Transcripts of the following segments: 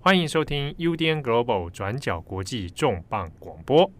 欢迎收听 UDN Global 转角国际重磅广播。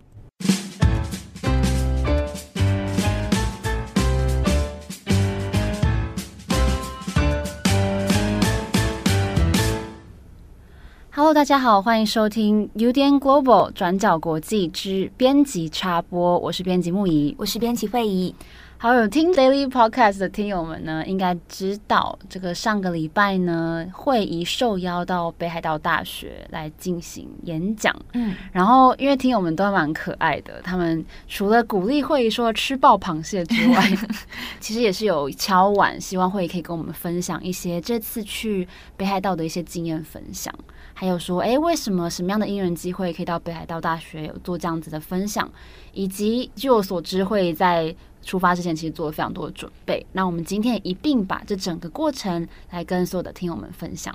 Hello，大家好，欢迎收听 UDN Global 转角国际之编辑插播，我是编辑木仪，我是编辑慧仪。好，有听 Daily Podcast 的听友们呢，应该知道这个上个礼拜呢，会议受邀到北海道大学来进行演讲。嗯，然后因为听友们都蛮可爱的，他们除了鼓励会议说吃爆螃蟹之外，其实也是有敲碗，希望会议可以跟我们分享一些这次去北海道的一些经验分享，还有说，哎，为什么什么样的因缘机会可以到北海道大学有做这样子的分享，以及据我所知，慧仪在出发之前，其实做了非常多的准备。那我们今天一并把这整个过程来跟所有的听友们分享。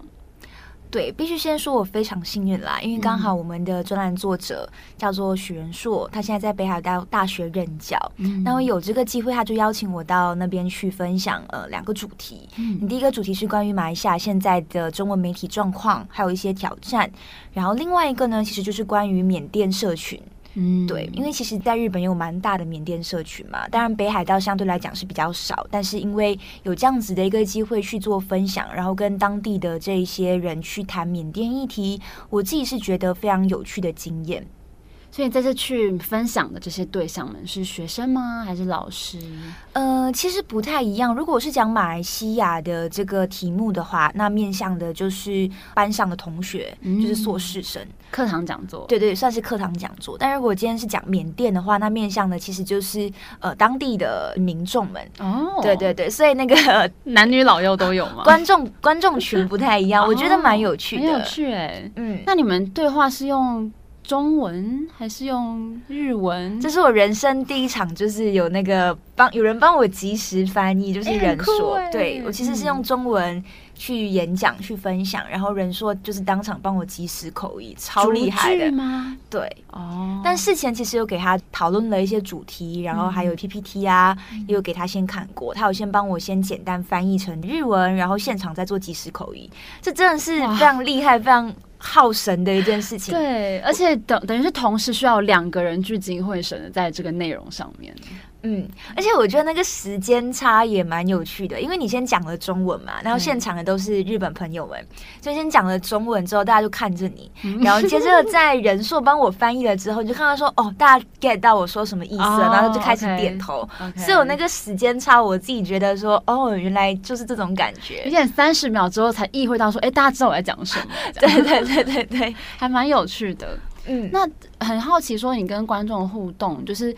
对，必须先说我非常幸运啦，因为刚好我们的专栏作者叫做许仁硕，他现在在北海道大学任教。嗯，那我有这个机会，他就邀请我到那边去分享呃两个主题。嗯，第一个主题是关于马来西亚现在的中文媒体状况，还有一些挑战。然后另外一个呢，其实就是关于缅甸社群。嗯，对，因为其实在日本有蛮大的缅甸社群嘛，当然北海道相对来讲是比较少，但是因为有这样子的一个机会去做分享，然后跟当地的这一些人去谈缅甸议题，我自己是觉得非常有趣的经验。所以在这去分享的这些对象们是学生吗？还是老师？呃，其实不太一样。如果是讲马来西亚的这个题目的话，那面向的就是班上的同学，嗯、就是硕士生，课堂讲座。对对，算是课堂讲座。但如果今天是讲缅甸的话，那面向的其实就是呃当地的民众们。哦，对对对，所以那个 男女老幼都有吗？观众观众群不太一样，我觉得蛮有趣的，很有趣哎、欸。嗯，那你们对话是用？中文还是用日文？这是我人生第一场，就是有那个帮有人帮我及时翻译，就是人说。欸欸、对，我其实是用中文去演讲、嗯、去分享，然后人说就是当场帮我及时口译，超厉害的吗？对，哦。但事前其实有给他讨论了一些主题，然后还有 PPT 啊，嗯、也有给他先看过，他有先帮我先简单翻译成日文，然后现场再做及时口译，这真的是非常厉害，非常。耗神的一件事情，对，而且等等于是同时需要两个人聚精会神的在这个内容上面。嗯，而且我觉得那个时间差也蛮有趣的，因为你先讲了中文嘛，然后现场的都是日本朋友们，所以先讲了中文之后，大家就看着你，然后接着在人数帮我翻译了之后，你就看到说哦，大家 get 到我说什么意思了，然后就开始点头。所以我那个时间差，我自己觉得说哦，原来就是这种感觉。有点三十秒之后才意会到说，哎，大家知道我在讲什么？对对对对对，还蛮有趣的。嗯，那很好奇说你跟观众互动就是。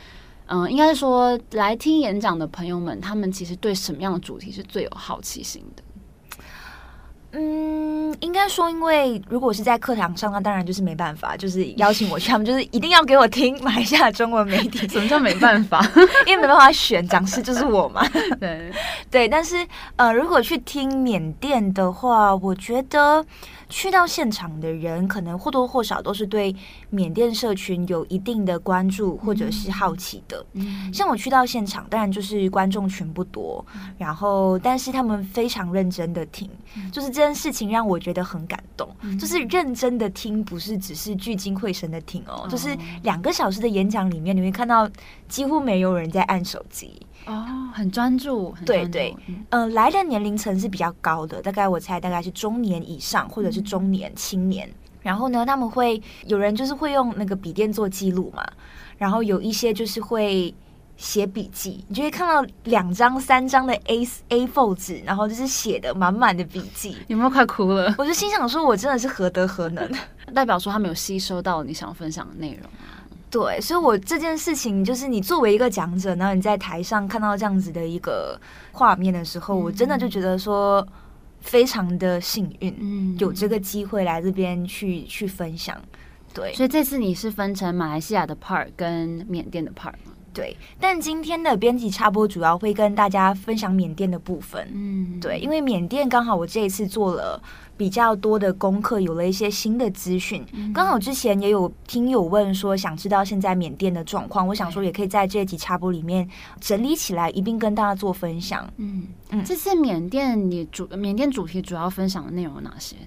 嗯，应该是说来听演讲的朋友们，他们其实对什么样的主题是最有好奇心的？嗯，应该说，因为如果是在课堂上，那当然就是没办法，就是邀请我去，他们就是一定要给我听马来西亚中文媒体。什么叫没办法？因为没办法选讲师，就是我嘛。对 对，但是呃，如果去听缅甸的话，我觉得。去到现场的人，可能或多或少都是对缅甸社群有一定的关注或者是好奇的。嗯，像我去到现场，当然就是观众群不多，然后但是他们非常认真的听，就是这件事情让我觉得很感动。就是认真的听，不是只是聚精会神的听哦，就是两个小时的演讲里面，你会看到几乎没有人在按手机。哦，很专注，很专注，对对，嗯、呃，来的年龄层是比较高的，大概我猜大概是中年以上，或者是中年青年。嗯、然后呢，他们会有人就是会用那个笔电做记录嘛，然后有一些就是会写笔记，你就会看到两张、三张的 A A4 纸，然后就是写的满满的笔记，有没有快哭了？我就心想说，我真的是何德何能，代表说他没有吸收到你想分享的内容。对，所以，我这件事情就是你作为一个讲者，然后你在台上看到这样子的一个画面的时候，嗯、我真的就觉得说非常的幸运，嗯，有这个机会来这边去去分享。对，所以这次你是分成马来西亚的 part 跟缅甸的 part 吗？对，但今天的编辑插播主要会跟大家分享缅甸的部分。嗯，对，因为缅甸刚好我这一次做了比较多的功课，有了一些新的资讯。嗯、刚好之前也有听友问说，想知道现在缅甸的状况，我想说也可以在这集插播里面整理起来，一并跟大家做分享。嗯嗯，这次缅甸你主缅甸主题主要分享的内容有哪些？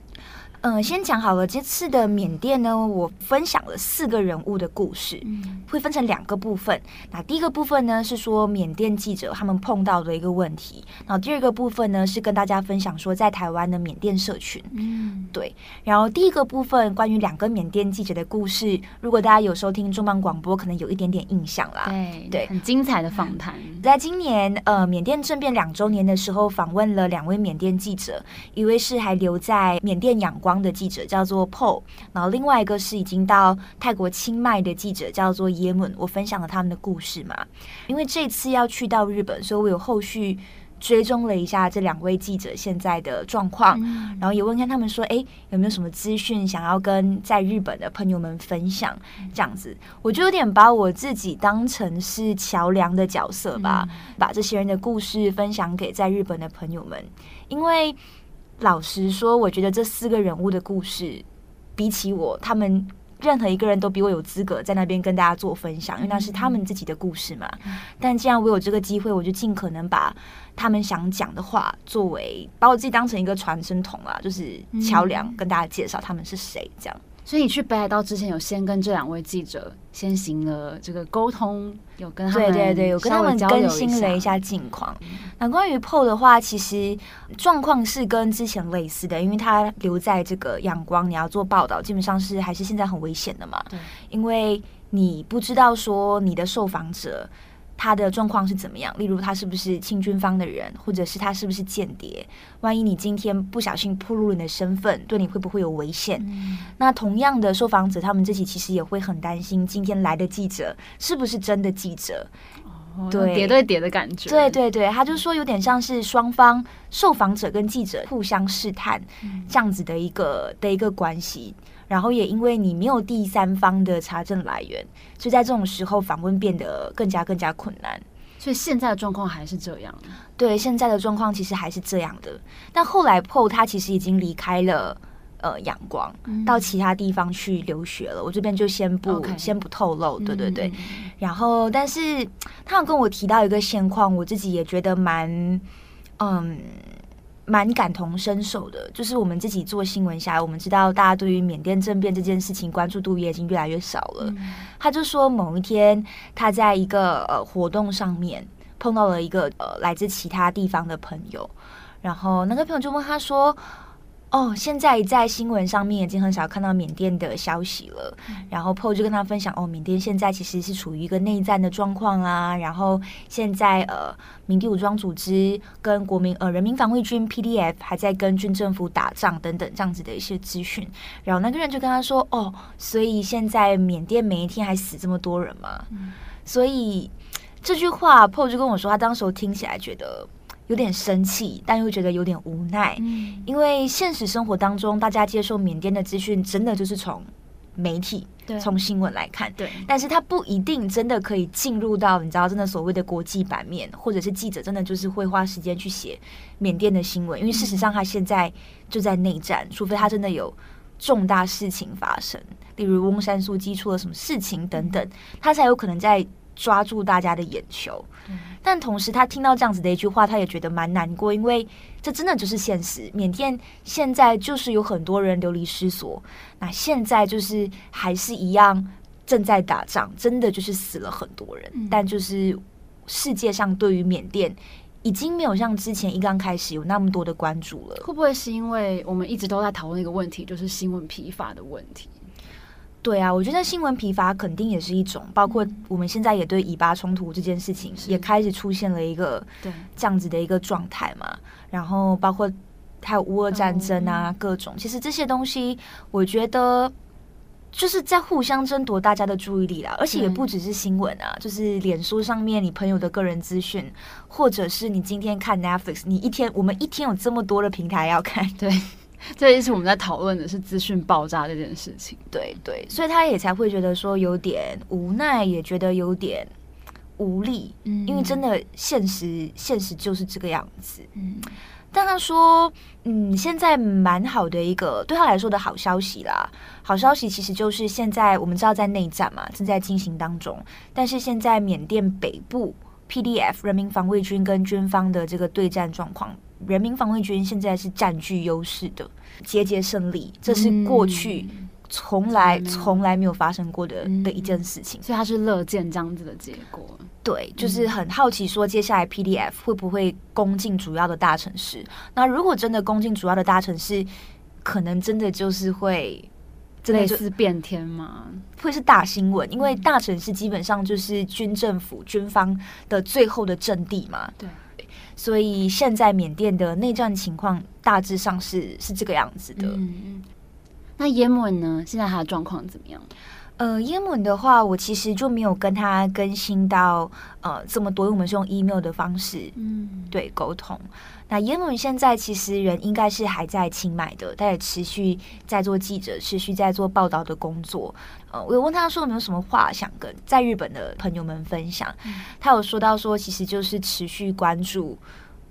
嗯，先讲好了，这次的缅甸呢，我分享了四个人物的故事，嗯、会分成两个部分。那第一个部分呢，是说缅甸记者他们碰到的一个问题。然后第二个部分呢，是跟大家分享说在台湾的缅甸社群。嗯，对。然后第一个部分关于两个缅甸记者的故事，如果大家有收听重磅广播，可能有一点点印象啦。对对，很精彩的访谈。在今年呃缅甸政变两周年的时候，访问了两位缅甸记者，一位是还留在缅甸仰光的记者叫做 Paul，然后另外一个是已经到泰国清迈的记者叫做耶门。我分享了他们的故事嘛，因为这次要去到日本，所以我有后续追踪了一下这两位记者现在的状况，嗯、然后也问看他们说，哎，有没有什么资讯想要跟在日本的朋友们分享？这样子，我就有点把我自己当成是桥梁的角色吧，嗯、把这些人的故事分享给在日本的朋友们，因为。老实说，我觉得这四个人物的故事，比起我，他们任何一个人都比我有资格在那边跟大家做分享，因为那是他们自己的故事嘛。但既然我有这个机会，我就尽可能把他们想讲的话，作为把我自己当成一个传声筒啊，就是桥梁，跟大家介绍他们是谁，这样。所以你去北海道之前，有先跟这两位记者先行了这个沟通，有跟他们对对对，有跟他们更新了一下近况。那关于 Paul 的话，其实状况是跟之前类似的，因为他留在这个阳光，你要做报道，基本上是还是现在很危险的嘛。对，因为你不知道说你的受访者。他的状况是怎么样？例如，他是不是清军方的人，或者是他是不是间谍？万一你今天不小心暴露了你的身份，对你会不会有危险？嗯、那同样的，受访者他们自己其实也会很担心，今天来的记者是不是真的记者？哦、对，谍对谍的感觉。对对对，他就说有点像是双方受访者跟记者互相试探这样子的一个、嗯、的一个关系。然后也因为你没有第三方的查证来源，所以在这种时候访问变得更加更加困难。所以现在的状况还是这样。对，现在的状况其实还是这样的。但后来 Paul 他其实已经离开了呃阳光，嗯、到其他地方去留学了。我这边就先不 Okay. 先不透露。对对对。嗯、然后，但是他有跟我提到一个现况，我自己也觉得蛮嗯。蛮感同身受的，就是我们自己做新闻下来，我们知道大家对于缅甸政变这件事情关注度也已经越来越少了。嗯、他就说某一天他在一个呃活动上面碰到了一个呃来自其他地方的朋友，然后那个朋友就问他说。哦，现在在新闻上面已经很少看到缅甸的消息了。嗯、然后 Paul 就跟他分享，哦，缅甸现在其实是处于一个内战的状况啊。然后现在呃，民地武装组织跟国民呃人民防卫军 PDF 还在跟军政府打仗等等这样子的一些资讯。然后那个人就跟他说，哦，所以现在缅甸每一天还死这么多人吗？嗯、所以这句话 Paul 就跟我说，他当时听起来觉得。有点生气，但又觉得有点无奈，嗯、因为现实生活当中，大家接受缅甸的资讯，真的就是从媒体、从新闻来看，对。但是他不一定真的可以进入到你知道，真的所谓的国际版面，或者是记者真的就是会花时间去写缅甸的新闻，因为事实上他现在就在内战，除非他真的有重大事情发生，例如翁山苏姬出了什么事情等等，他才有可能在。抓住大家的眼球，嗯、但同时他听到这样子的一句话，他也觉得蛮难过，因为这真的就是现实。缅甸现在就是有很多人流离失所，那现在就是还是一样正在打仗，真的就是死了很多人。嗯、但就是世界上对于缅甸已经没有像之前一刚开始有那么多的关注了。会不会是因为我们一直都在讨论一个问题，就是新闻疲乏的问题？对啊，我觉得新闻疲乏肯定也是一种，包括我们现在也对以巴冲突这件事情也开始出现了一个这样子的一个状态嘛。然后包括还有乌俄战争啊，各种，其实这些东西我觉得就是在互相争夺大家的注意力啦。而且也不只是新闻啊，就是脸书上面你朋友的个人资讯，或者是你今天看 Netflix，你一天我们一天有这么多的平台要看，对。这一次我们在讨论的是资讯爆炸这件事情，对对，所以他也才会觉得说有点无奈，也觉得有点无力，嗯，因为真的现实现实就是这个样子，嗯。但他说，嗯，现在蛮好的一个对他来说的好消息啦。好消息其实就是现在我们知道在内战嘛，正在进行当中。但是现在缅甸北部 PDF 人民防卫军跟军方的这个对战状况，人民防卫军现在是占据优势的，节节胜利，这是过去。嗯从来从来没有发生过的的一件事情，所以他是乐见这样子的结果。对，就是很好奇说接下来 PDF 会不会攻进主要的大城市？那如果真的攻进主要的大城市，可能真的就是会类似变天吗？会是大新闻，因为大城市基本上就是军政府军方的最后的阵地嘛。对，所以现在缅甸的内战情况大致上是是这个样子的。嗯。那也门呢？现在他的状况怎么样？呃，英文的话，我其实就没有跟他更新到呃这么多，因为我们是用 email 的方式，嗯，对，沟通。那英文现在其实人应该是还在清迈的，他也持续在做记者，持续在做报道的工作。呃，我有问他说有没有什么话想跟在日本的朋友们分享，嗯，他有说到说，其实就是持续关注。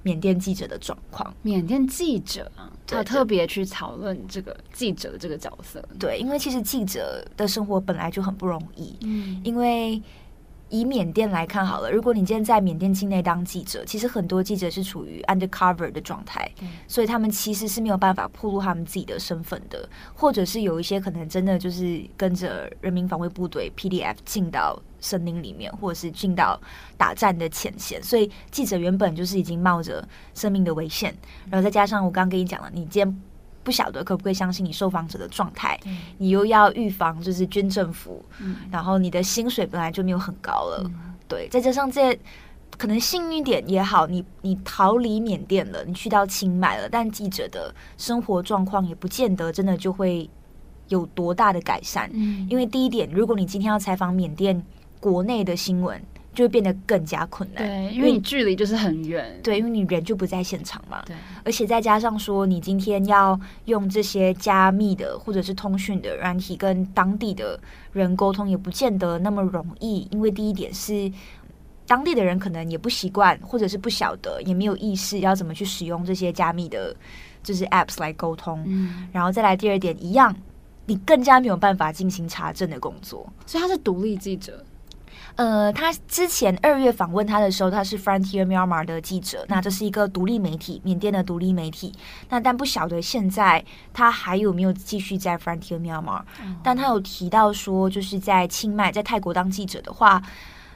缅甸记者的状况，缅甸记者啊，他特别去讨论这个记者的这个角色。对，因为其实记者的生活本来就很不容易。嗯，因为。以缅甸来看好了，如果你今天在缅甸境内当记者，其实很多记者是处于 undercover 的状态，嗯，所以他们其实是没有办法暴露他们自己的身份的，或者是有一些可能真的就是跟着人民防卫部队 PDF 进到森林里面，或者是进到打战的前线，所以记者原本就是已经冒着生命的危险，然后再加上我刚刚跟你讲了，你今天。不晓得可不可以相信你受访者的状态，你又要预防就是军政府，嗯，然后你的薪水本来就没有很高了，嗯，对，再加上这可能幸运点也好，你你逃离缅甸了，你去到清迈了，但记者的生活状况也不见得真的就会有多大的改善，嗯，因为第一点，如果你今天要采访缅甸国内的新闻。就会变得更加困难，对，因为你距离就是很远，对，因为你人就不在现场嘛，对，而且再加上说，你今天要用这些加密的或者是通讯的软体跟当地的人沟通，也不见得那么容易，因为第一点是当地的人可能也不习惯，或者是不晓得，也没有意识要怎么去使用这些加密的，就是 apps 来沟通，嗯，然后再来第二点，一样，你更加没有办法进行查证的工作，所以他是独立记者。呃，他之前二月访问他的时候，他是 Frontier Myanmar 的记者，那这是一个独立媒体，缅甸的独立媒体。那但不晓得现在他还有没有继续在 Frontier Myanmar？但他有提到说，就是在清迈，在泰国当记者的话，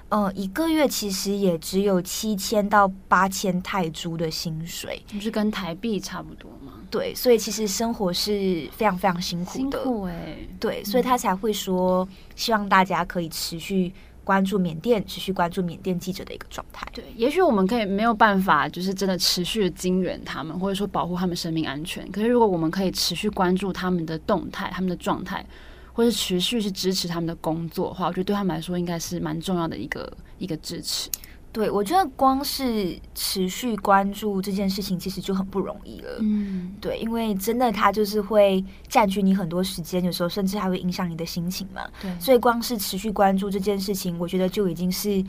呃，一个月其实也只有七千到八千泰铢的薪水，就是跟台币差不多吗？对，所以其实生活是非常非常辛苦的，辛苦哎。对，所以他才会说，希望大家可以持续。关注缅甸，持续关注缅甸记者的一个状态。对，也许我们可以没有办法，就是真的持续的惊援他们，或者说保护他们生命安全。可是，如果我们可以持续关注他们的动态、他们的状态，或是持续去支持他们的工作的话，我觉得对他们来说应该是蛮重要的一个一个支持。对，我觉得光是持续关注这件事情，其实就很不容易了。嗯，对，因为真的，它就是会占据你很多时间，有时候甚至还会影响你的心情嘛。对，所以光是持续关注这件事情，我觉得就已经是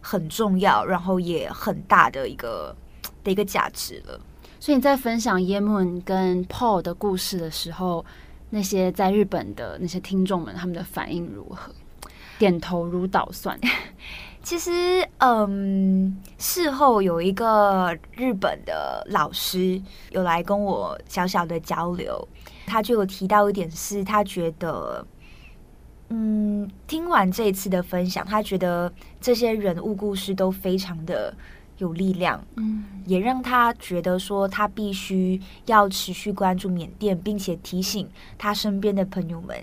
很重要，然后也很大的一个的一个价值了。所以你在分享也门跟 Paul 的故事的时候，那些在日本的那些听众们，他们的反应如何？点头如捣蒜。其实，嗯，事后有一个日本的老师有来跟我小小的交流，他就有提到一点是，他觉得，嗯，听完这一次的分享，他觉得这些人物故事都非常的有力量，嗯，也让他觉得说，他必须要持续关注缅甸，并且提醒他身边的朋友们。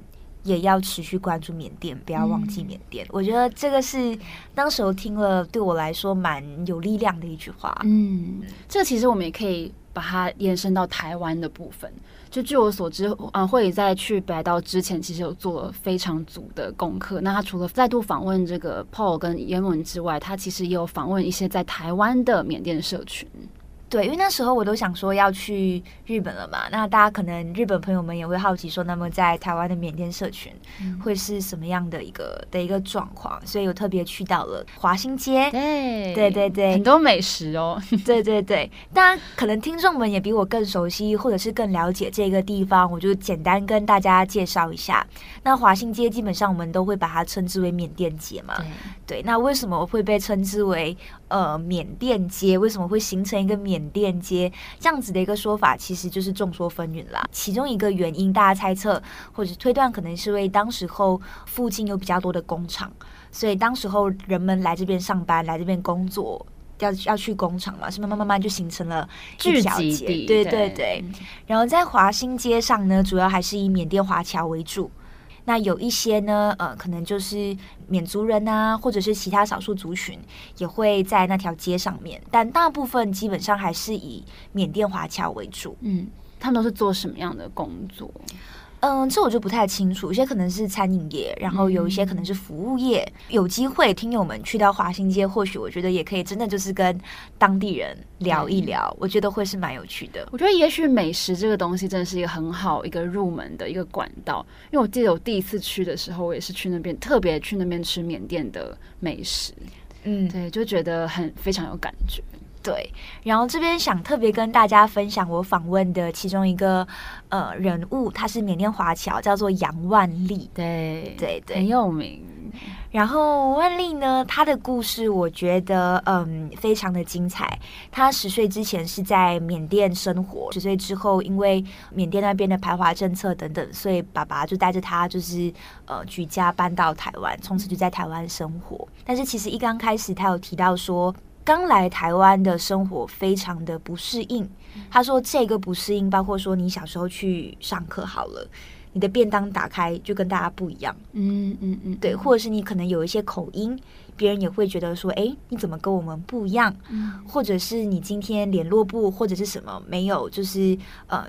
也要持续关注缅甸，不要忘记缅甸。嗯。我觉得这个是当时候听了对我来说蛮有力量的一句话。嗯，这其实我们也可以把它延伸到台湾的部分。就据我所知，啊，慧宇在去北海道之前，其实有做了非常足的功课。那他除了再度访问这个 Paul 跟也门之外，他其实也有访问一些在台湾的缅甸社群。对，因为那时候我都想说要去日本了嘛，那大家可能日本朋友们也会好奇说，那么在台湾的缅甸社群会是什么样的一个、嗯、的一个状况？所以我特别去到了华新街，对对对对，很多美食哦，对对对。当然，可能听众们也比我更熟悉，或者是更了解这个地方，我就简单跟大家介绍一下。那华新街基本上我们都会把它称之为缅甸街嘛，对，对。那为什么会被称之为呃缅甸街？为什么会形成一个缅？甸街这样子的一个说法，其实就是众说纷纭啦。其中一个原因，大家猜测或者推断，可能是因为当时候附近有比较多的工厂，所以当时候人们来这边上班、来这边工作，要要去工厂嘛，是慢慢慢慢就形成了聚集地。对对对。然后在华新街上呢，主要还是以缅甸华侨为主。那有一些呢，呃，可能就是缅族人啊，或者是其他少数族群，也会在那条街上面，但大部分基本上还是以缅甸华侨为主。嗯，他们都是做什么样的工作？嗯，这我就不太清楚。有些可能是餐饮业，然后有一些可能是服务业。嗯、有机会，听友们去到华新街，或许我觉得也可以，真的就是跟当地人聊一聊，嗯、我觉得会是蛮有趣的。我觉得也许美食这个东西真的是一个很好一个入门的一个管道，因为我记得我第一次去的时候，我也是去那边特别去那边吃缅甸的美食。嗯，对，就觉得很非常有感觉。对，然后这边想特别跟大家分享我访问的其中一个呃人物，他是缅甸华侨，叫做杨万丽。对对对，很有名。然后万丽呢，她的故事我觉得嗯非常的精彩。她十岁之前是在缅甸生活，十岁之后因为缅甸那边的排华政策等等，所以爸爸就带着她就是呃举家搬到台湾，从此就在台湾生活。但是其实一刚开始，他有提到说。刚来台湾的生活非常的不适应。他说这个不适应包括说你小时候去上课好了，你的便当打开就跟大家不一样。嗯嗯嗯，对，或者是你可能有一些口音，别人也会觉得说，哎，你怎么跟我们不一样？或者是你今天联络部或者是什么没有，就是呃。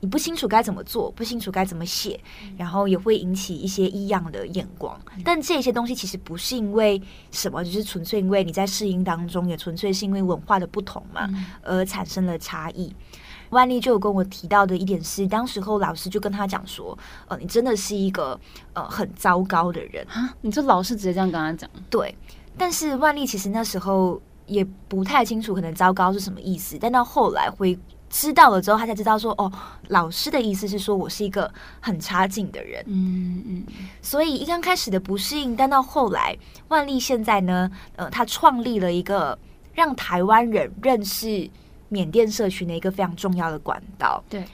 你不清楚该怎么做，不清楚该怎么写，然后也会引起一些异样的眼光。但这些东西其实不是因为什么，就是纯粹因为你在适应当中，也纯粹是因为文化的不同嘛，而产生了差异。万丽就有跟我提到的一点是，当时候老师就跟他讲说：“呃，你真的是一个呃很糟糕的人啊！”你这老师直接这样跟他讲？对。但是万丽其实那时候也不太清楚，可能糟糕是什么意思。但到后来会。知道了之后，他才知道说，哦，老师的意思是说我是一个很差劲的人。嗯嗯。所以一刚开始的不适应，但到后来，万丽现在呢，呃，他创立了一个让台湾人认识缅甸社群的一个非常重要的管道。对，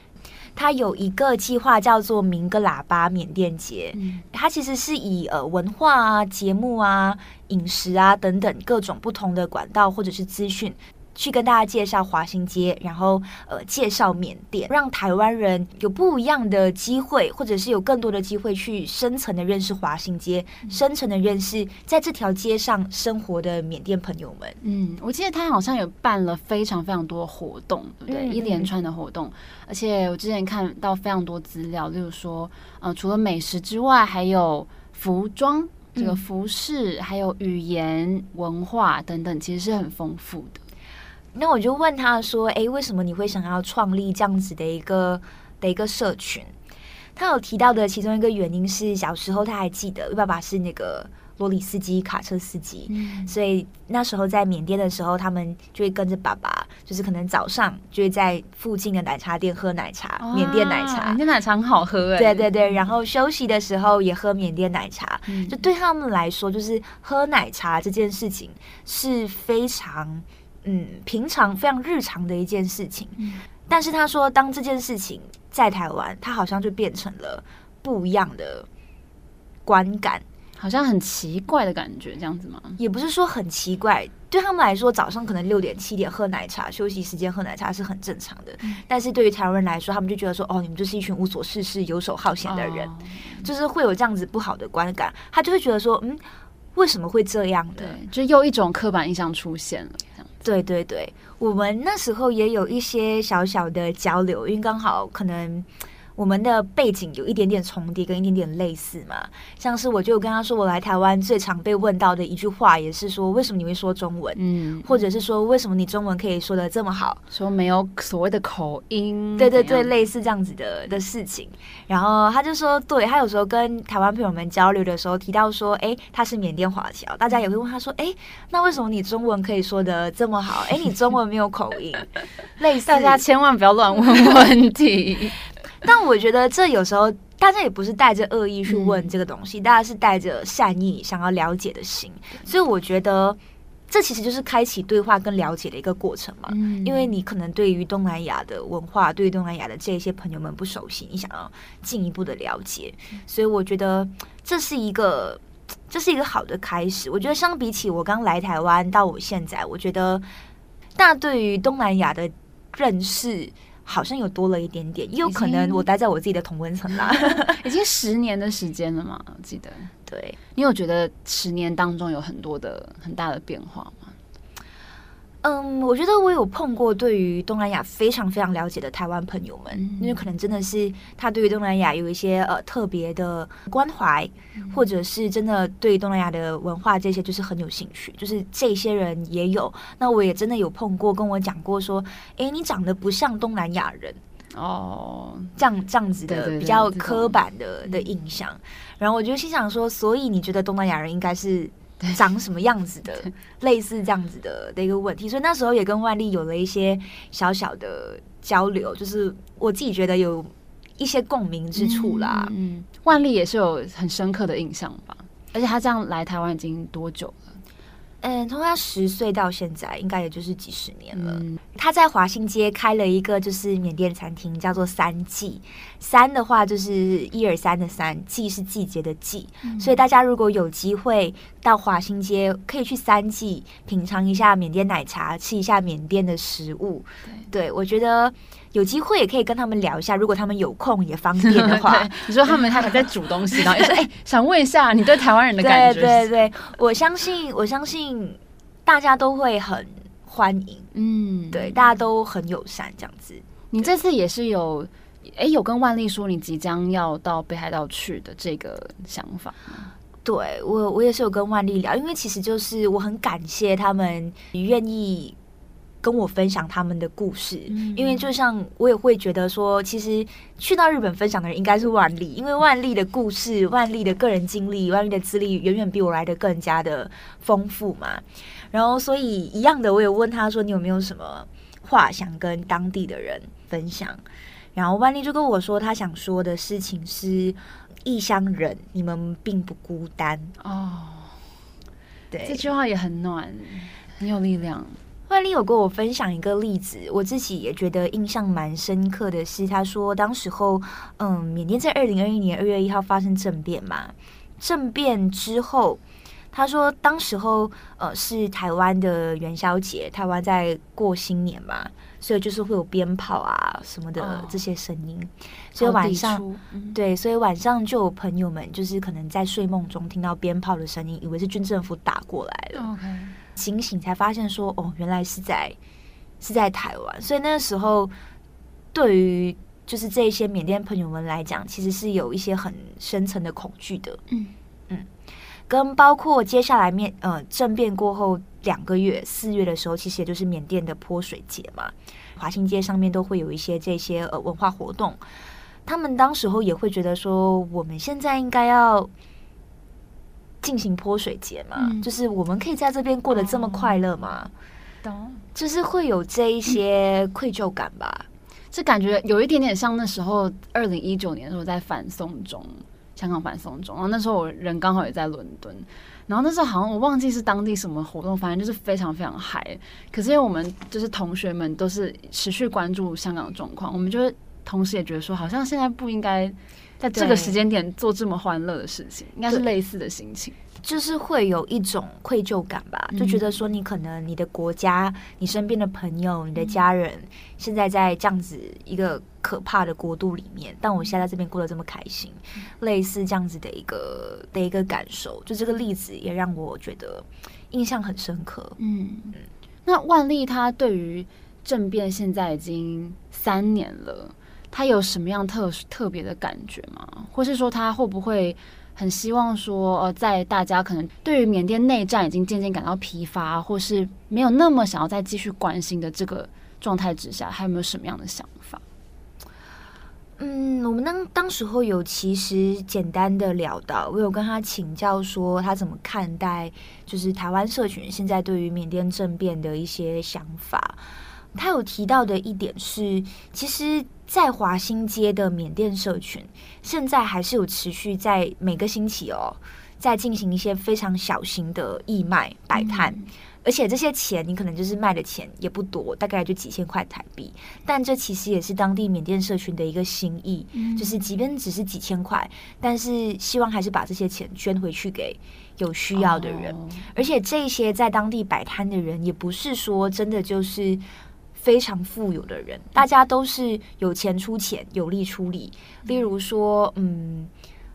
他有一个计划叫做“鸣个喇叭缅甸节”，嗯，他其实是以呃文化啊、节目啊、饮食啊等等各种不同的管道或者是资讯。去跟大家介绍华新街，然后呃介绍缅甸，让台湾人有不一样的机会，或者是有更多的机会去深层的认识华新街，嗯、深层的认识在这条街上生活的缅甸朋友们。嗯，我记得他好像有办了非常非常多的活动，对不对？嗯、一连串的活动，而且我之前看到非常多资料，例如说，呃，除了美食之外，还有服装，这个服饰，嗯、还有语言文化等等，其实是很丰富的。那我就问他说：“诶，为什么你会想要创立这样子的一个的一个社群？”他有提到的其中一个原因是，小时候他还记得，爸爸是那个罗里司机，卡车司机，嗯、所以那时候在缅甸的时候，他们就会跟着爸爸，就是可能早上就会在附近的奶茶店喝奶茶，哇缅甸奶茶，缅甸奶茶很好喝哎，对对对，然后休息的时候也喝缅甸奶茶，嗯、就对他们来说，就是喝奶茶这件事情是非常。嗯，平常非常日常的一件事情，嗯、但是他说，当这件事情在台湾，他好像就变成了不一样的观感，好像很奇怪的感觉，这样子吗？也不是说很奇怪，对他们来说，早上可能六点七点喝奶茶，休息时间喝奶茶是很正常的。嗯、但是对于台湾人来说，他们就觉得说，哦，你们就是一群无所事事、游手好闲的人，哦、就是会有这样子不好的观感，他就会觉得说，嗯，为什么会这样的？对，就又一种刻板印象出现了。对对对，我们那时候也有一些小小的交流，因为刚好可能我们的背景有一点点重叠，跟一点点类似嘛。像是我就跟他说，我来台湾最常被问到的一句话，也是说为什么你会说中文？嗯，或者是说为什么你中文可以说的这么好？说没有所谓的口音？对对对，类似这样子的的事情。然后他就说，对，他有时候跟台湾朋友们交流的时候提到说，哎，他是缅甸华侨，大家也会问他说，哎，那为什么你中文可以说的这么好？哎，你中文没有口音？类似，大家千万不要乱问问题。但我觉得这有时候大家也不是带着恶意去问这个东西，嗯、大家是带着善意想要了解的心，所以我觉得这其实就是开启对话跟了解的一个过程嘛。嗯、因为你可能对于东南亚的文化，对于东南亚的这些朋友们不熟悉，你想要进一步的了解，所以我觉得这是一个这是一个好的开始。我觉得相比起我刚来台湾到我现在，我觉得大家对于东南亚的认识。好像有多了一点点，也有可能我待在我自己的同温层啦，已经十年的时间了嘛，我记得。对，你有觉得十年当中有很多的很大的变化吗？嗯，我觉得我有碰过对于东南亚非常非常了解的台湾朋友们，嗯、因为可能真的是他对于东南亚有一些呃特别的关怀，嗯、或者是真的对东南亚的文化这些就是很有兴趣，就是这些人也有。那我也真的有碰过，跟我讲过说，哎，你长得不像东南亚人哦，这样这样子的比较刻板的的印象。然后我就心想说，所以你觉得东南亚人应该是？长什么样子的，类似这样子的的一个问题，所以那时候也跟万丽有了一些小小的交流，就是我自己觉得有一些共鸣之处啦。嗯，嗯，万丽也是有很深刻的印象吧，而且他这样来台湾已经多久了？嗯，从他十岁到现在，应该也就是几十年了。嗯、他在华新街开了一个就是缅甸餐厅，叫做三季。三的话就是一二三的三，季是季节的季。嗯、所以大家如果有机会到华新街，可以去三季品尝一下缅甸奶茶，吃一下缅甸的食物。对，对我觉得。有机会也可以跟他们聊一下，如果他们有空也方便的话。你说他们他还在煮东西，然后也说 哎，想问一下你对台湾人的感觉？对对对，我相信我相信大家都会很欢迎，嗯，对，大家都很友善这样子。你这次也是有哎有跟万丽说你即将要到北海道去的这个想法？对我我也是有跟万丽聊，因为其实就是我很感谢他们愿意。跟我分享他们的故事，因为就像我也会觉得说，其实去到日本分享的人应该是万丽，因为万丽的故事、万丽的个人经历、万丽的资历远远比我来的更加的丰富嘛。然后，所以一样的，我也问他说：“你有没有什么话想跟当地的人分享？”然后万丽就跟我说，他想说的事情是：异乡人，你们并不孤单哦。对，这句话也很暖，很有力量。万丽有跟我分享一个例子，我自己也觉得印象蛮深刻的是，他说当时候，嗯，缅甸在二零二一年二月一号发生政变嘛，政变之后，他说当时候，呃，是台湾的元宵节，台湾在过新年嘛，所以就是会有鞭炮啊什么的这些声音，哦、所以晚上，嗯、对，所以晚上就有朋友们就是可能在睡梦中听到鞭炮的声音，以为是军政府打过来了。哦 okay 醒醒才发现说哦，原来是在是在台湾，所以那个时候对于就是这些缅甸朋友们来讲，其实是有一些很深层的恐惧的。嗯嗯，跟包括接下来面呃政变过后两个月，四月的时候，其实也就是缅甸的泼水节嘛，华新街上面都会有一些这些呃文化活动，他们当时候也会觉得说，我们现在应该要。进行泼水节嘛，嗯、就是我们可以在这边过得这么快乐吗？就是会有这一些愧疚感吧。这、嗯、感觉有一点点像那时候二零一九年的时候在反送中，香港反送中，然后那时候我人刚好也在伦敦，然后那时候好像我忘记是当地什么活动，反正就是非常非常嗨。可是因为我们就是同学们都是持续关注香港的状况，我们就是同时也觉得说，好像现在不应该。在这个时间点做这么欢乐的事情，应该是类似的心情，就是会有一种愧疚感吧，就觉得说你可能你的国家、你身边的朋友、你的家人，现在在这样子一个可怕的国度里面，但我现在在这边过得这么开心，类似这样子的一个的一个感受，就这个例子也让我觉得印象很深刻。嗯。嗯，那万丽她对于政变现在已经三年了。他有什么样特特别的感觉吗？或是说他会不会很希望说，呃，在大家可能对于缅甸内战已经渐渐感到疲乏，或是没有那么想要再继续关心的这个状态之下，还有没有什么样的想法？嗯，我们当当时候有其实简单的聊到，我有跟他请教说他怎么看待，就是台湾社群现在对于缅甸政变的一些想法。他有提到的一点是，其实，在华新街的缅甸社群现在还是有持续在每个星期哦，在进行一些非常小型的义卖摆摊。嗯而且这些钱，你可能就是卖的钱也不多，大概就几千块台币。但这其实也是当地缅甸社群的一个心意，嗯、就是即便只是几千块，但是希望还是把这些钱捐回去给有需要的人。哦、而且这些在当地摆摊的人，也不是说真的就是非常富有的人，大家都是有钱出钱，有力出力。例如说，嗯，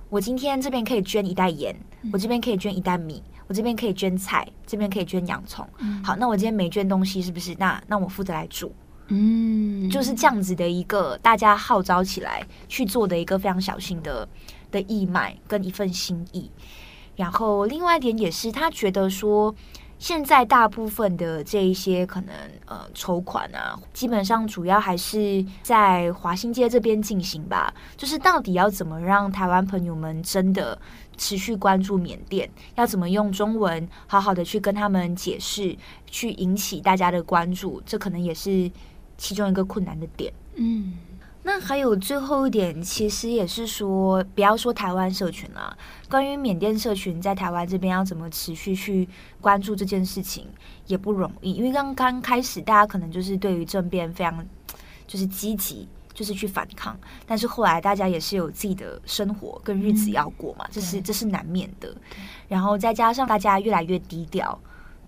我今天这边可以捐一袋盐，我这边可以捐一袋米。我这边可以捐菜，这边可以捐洋葱。嗯、好，那我今天没捐东西，是不是？那那我负责来煮。嗯，就是这样子的一个大家号召起来去做的一个非常小心的的义卖跟一份心意。然后另外一点也是，他觉得说。现在大部分的这一些可能呃筹款啊，基本上主要还是在华新街这边进行吧。就是到底要怎么让台湾朋友们真的持续关注缅甸，要怎么用中文好好的去跟他们解释，去引起大家的关注，这可能也是其中一个困难的点。嗯。那还有最后一点，其实也是说，不要说台湾社群啦，关于缅甸社群在台湾这边要怎么持续去关注这件事情，也不容易。因为刚刚开始，大家可能就是对于政变非常就是积极，就是去反抗。但是后来大家也是有自己的生活跟日子要过嘛，嗯、这是这是难免的。然后再加上大家越来越低调，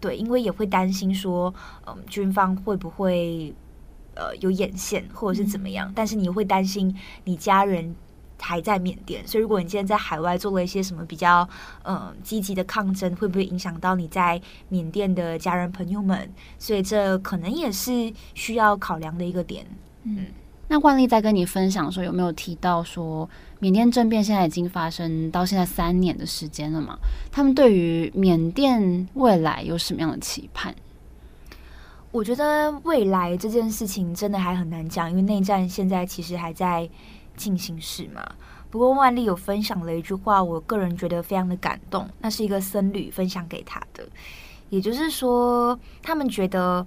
对，因为也会担心说，嗯，军方会不会。呃，有眼线或者是怎么样，但是你会担心你家人还在缅甸，所以如果你今天在海外做了一些什么比较呃积极的抗争，会不会影响到你在缅甸的家人朋友们？所以这可能也是需要考量的一个点。嗯，那万丽在跟你分享的时候，有没有提到说缅甸政变现在已经发生到现在三年的时间了嘛？他们对于缅甸未来有什么样的期盼？我觉得未来这件事情真的还很难讲，因为内战现在其实还在进行时嘛。不过万丽有分享了一句话，我个人觉得非常的感动，那是一个僧侣分享给他的，也就是说，他们觉得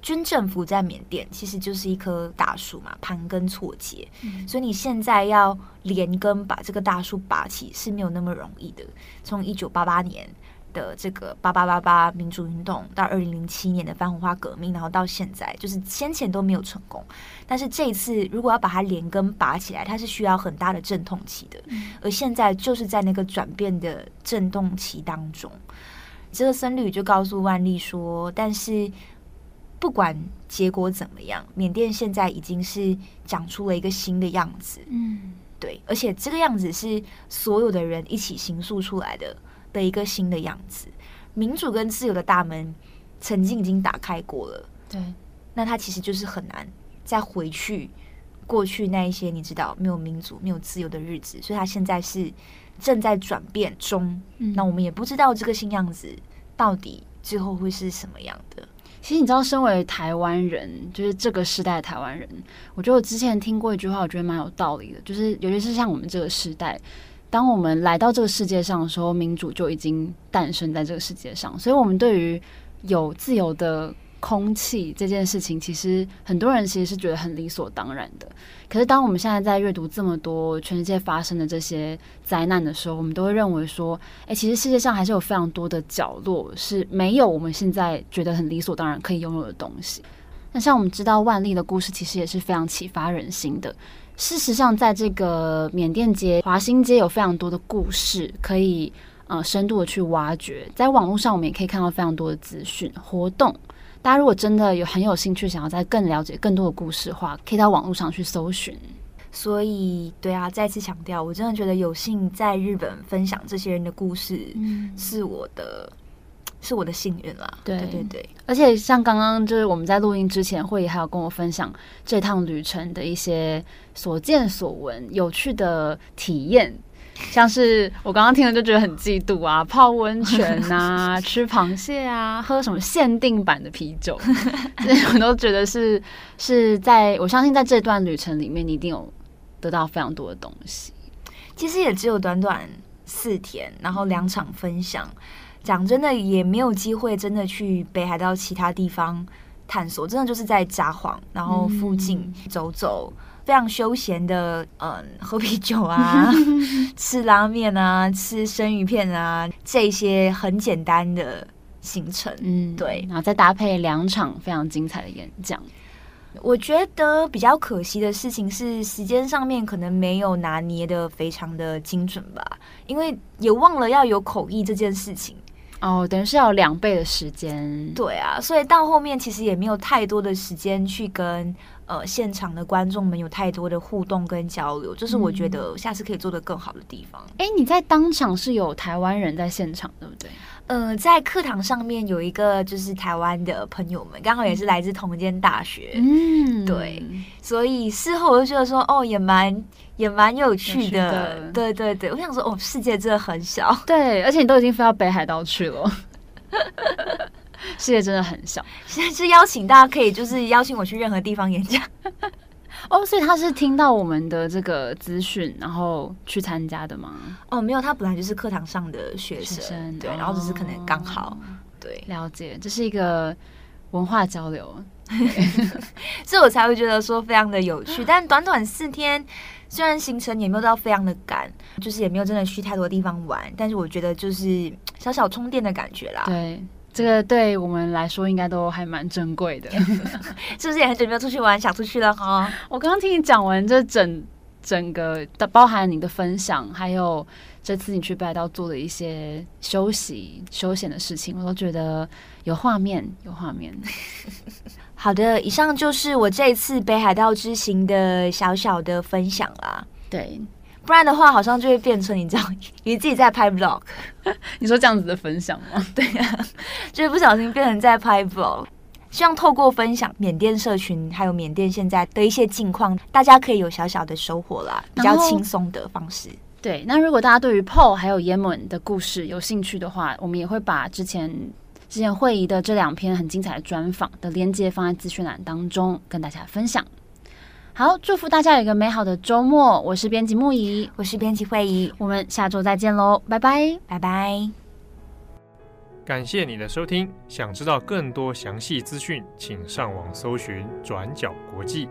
军政府在缅甸其实就是一棵大树嘛，盘根错节，嗯、所以你现在要连根把这个大树拔起是没有那么容易的。从一九八八年。的这个八八八八民主运动到二零零七年的番红花革命，然后到现在，就是先前都没有成功。但是这一次，如果要把它连根拔起来，它是需要很大的阵痛期的。而现在就是在那个转变的阵痛期当中，这个僧侣就告诉万丽说：“但是不管结果怎么样，缅甸现在已经是长出了一个新的样子。嗯，对，而且这个样子是所有的人一起形塑出来的。”的一个新的样子，民主跟自由的大门曾经已经打开过了，对，那他其实就是很难再回去过去那一些你知道没有民主、没有自由的日子，所以他现在是正在转变中。嗯，那我们也不知道这个新样子到底最后会是什么样的。其实你知道，身为台湾人，就是这个时代的台湾人，我觉得我之前听过一句话，我觉得蛮有道理的，就是尤其是像我们这个时代。当我们来到这个世界上的时候，民主就已经诞生在这个世界上。所以，我们对于有自由的空气这件事情，其实很多人其实是觉得很理所当然的。可是，当我们现在在阅读这么多全世界发生的这些灾难的时候，我们都会认为说，哎，其实世界上还是有非常多的角落是没有我们现在觉得很理所当然可以拥有的东西。那像我们知道万历的故事，其实也是非常启发人心的。事实上，在这个缅甸街、华新街有非常多的故事可以呃深度的去挖掘。在网络上，我们也可以看到非常多的资讯活动。大家如果真的有很有兴趣，想要再更了解更多的故事的话，可以到网络上去搜寻。所以，对啊，再次强调，我真的觉得有幸在日本分享这些人的故事，嗯、是我的是我的幸运啦。对对对对，而且像刚刚就是我们在录音之前，慧仪还有跟我分享这趟旅程的一些所见所闻、有趣的体验，像是我刚刚听了就觉得很嫉妒啊，泡温泉啊，吃螃蟹啊，喝什么限定版的啤酒，这些我都觉得是是在我相信在这段旅程里面，你一定有得到非常多的东西。其实也只有短短四天，然后两场分享。讲真的，也没有机会真的去北海道其他地方探索，真的就是在札幌，然后附近走走，嗯、非常休闲的，嗯，喝啤酒啊，吃拉面啊，吃生鱼片啊，这些很简单的行程，嗯，对，然后再搭配两场非常精彩的演讲。我觉得比较可惜的事情是时间上面可能没有拿捏的非常的精准吧，因为也忘了要有口译这件事情。哦，等于是要两倍的时间。对啊，所以到后面其实也没有太多的时间去跟呃现场的观众们有太多的互动跟交流，这、就是我觉得下次可以做的更好的地方。哎、嗯，你在当场是有台湾人在现场，对不对？呃，在课堂上面有一个就是台湾的朋友们，刚好也是来自同一间大学。嗯，对，所以事后我就觉得说，哦，也蛮。也蛮有趣的，趣的，对对对，我想说，哦，世界真的很小，对，而且你都已经飞到北海道去了，世界真的很小。现在是邀请大家可以就是邀请我去任何地方演讲，哦，所以他是听到我们的这个资讯，然后去参加的吗？哦，没有，他本来就是课堂上的学生，对，然后只是可能刚好，哦、对，了解，这是一个文化交流，所以我才会觉得说非常的有趣，但短短四天。虽然行程也没有到非常的赶，就是也没有真的去太多地方玩，但是我觉得就是小小充电的感觉啦。对，这个对我们来说应该都还蛮珍贵的，是不是也很久没有出去玩，想出去了哈？我刚刚听你讲完这整整个的，包含你的分享，还有这次你去北海道做的一些休息休闲的事情，我都觉得有画面，有画面。好的，以上就是我这次北海道之行的小小的分享啦。对，不然的话，好像就会变成你这样，你自己在拍 vlog。你说这样子的分享吗？对呀、啊，就是不小心变成在拍 vlog。希望透过分享缅甸社群，还有缅甸现在的一些近况，大家可以有小小的收获啦，比较轻松的方式。对，那如果大家对于 Paul 还有 Yemen 的故事有兴趣的话，我们也会把之前。之前会议的这两篇很精彩的专访的连接放在资讯栏当中，跟大家分享。好，祝福大家有一个美好的周末。我是编辑木仪，我是编辑慧仪，我们下周再见喽，拜拜，拜拜。感谢你的收听，想知道更多详细资讯，请上网搜寻转角国际。